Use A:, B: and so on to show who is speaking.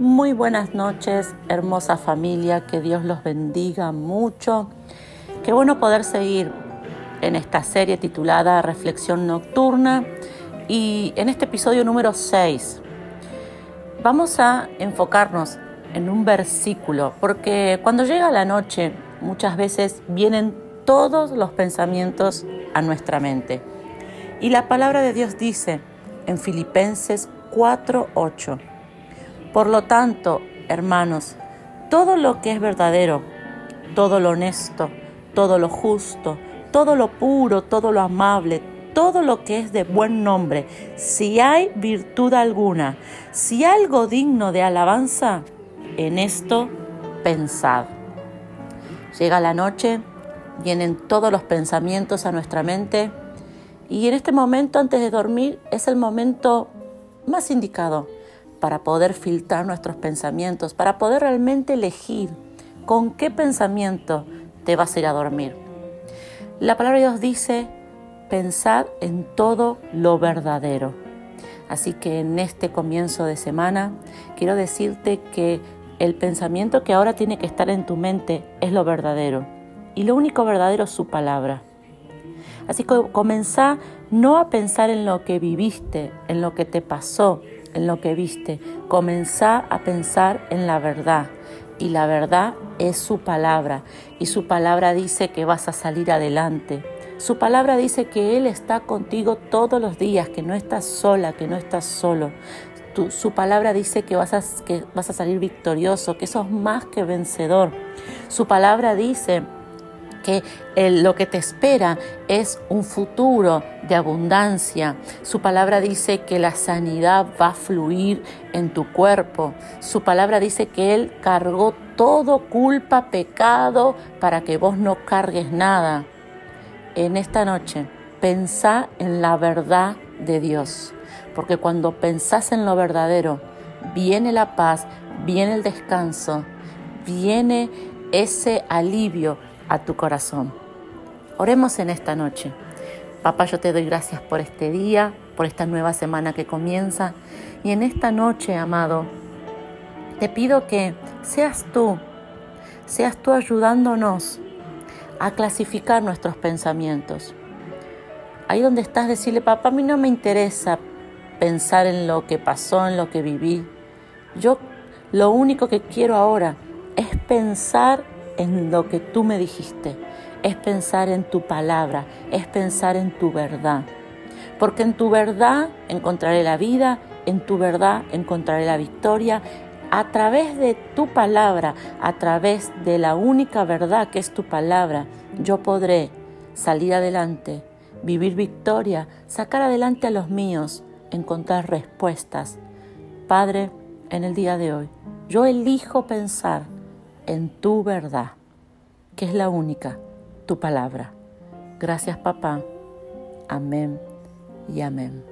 A: Muy buenas noches, hermosa familia, que Dios los bendiga mucho. Qué bueno poder seguir en esta serie titulada Reflexión Nocturna y en este episodio número 6 vamos a enfocarnos en un versículo, porque cuando llega la noche muchas veces vienen todos los pensamientos a nuestra mente. Y la palabra de Dios dice en Filipenses 4:8, por lo tanto, hermanos, todo lo que es verdadero, todo lo honesto, todo lo justo, todo lo puro, todo lo amable, todo lo que es de buen nombre, si hay virtud alguna, si algo digno de alabanza, en esto pensad. Llega la noche, vienen todos los pensamientos a nuestra mente y en este momento antes de dormir es el momento más indicado para poder filtrar nuestros pensamientos, para poder realmente elegir con qué pensamiento te vas a ir a dormir. La palabra de Dios dice, pensad en todo lo verdadero. Así que en este comienzo de semana quiero decirte que el pensamiento que ahora tiene que estar en tu mente es lo verdadero. Y lo único verdadero es su palabra. Así que comenzá no a pensar en lo que viviste, en lo que te pasó, en lo que viste. Comenzá a pensar en la verdad. Y la verdad es su palabra. Y su palabra dice que vas a salir adelante. Su palabra dice que Él está contigo todos los días, que no estás sola, que no estás solo. su palabra dice que vas, a, que vas a salir victorioso, que sos más que vencedor. Su palabra dice que lo que te espera es un futuro de abundancia. Su palabra dice que la sanidad va a fluir en tu cuerpo. Su palabra dice que Él cargó todo culpa, pecado, para que vos no cargues nada. En esta noche, pensá en la verdad de Dios, porque cuando pensás en lo verdadero, viene la paz, viene el descanso, viene ese alivio a tu corazón. Oremos en esta noche. Papá, yo te doy gracias por este día, por esta nueva semana que comienza. Y en esta noche, amado, te pido que seas tú, seas tú ayudándonos a clasificar nuestros pensamientos. Ahí donde estás, decirle, papá, a mí no me interesa pensar en lo que pasó, en lo que viví. Yo lo único que quiero ahora es pensar en lo que tú me dijiste, es pensar en tu palabra, es pensar en tu verdad. Porque en tu verdad encontraré la vida, en tu verdad encontraré la victoria. A través de tu palabra, a través de la única verdad que es tu palabra, yo podré salir adelante, vivir victoria, sacar adelante a los míos, encontrar respuestas. Padre, en el día de hoy, yo elijo pensar en tu verdad, que es la única, tu palabra. Gracias papá. Amén y amén.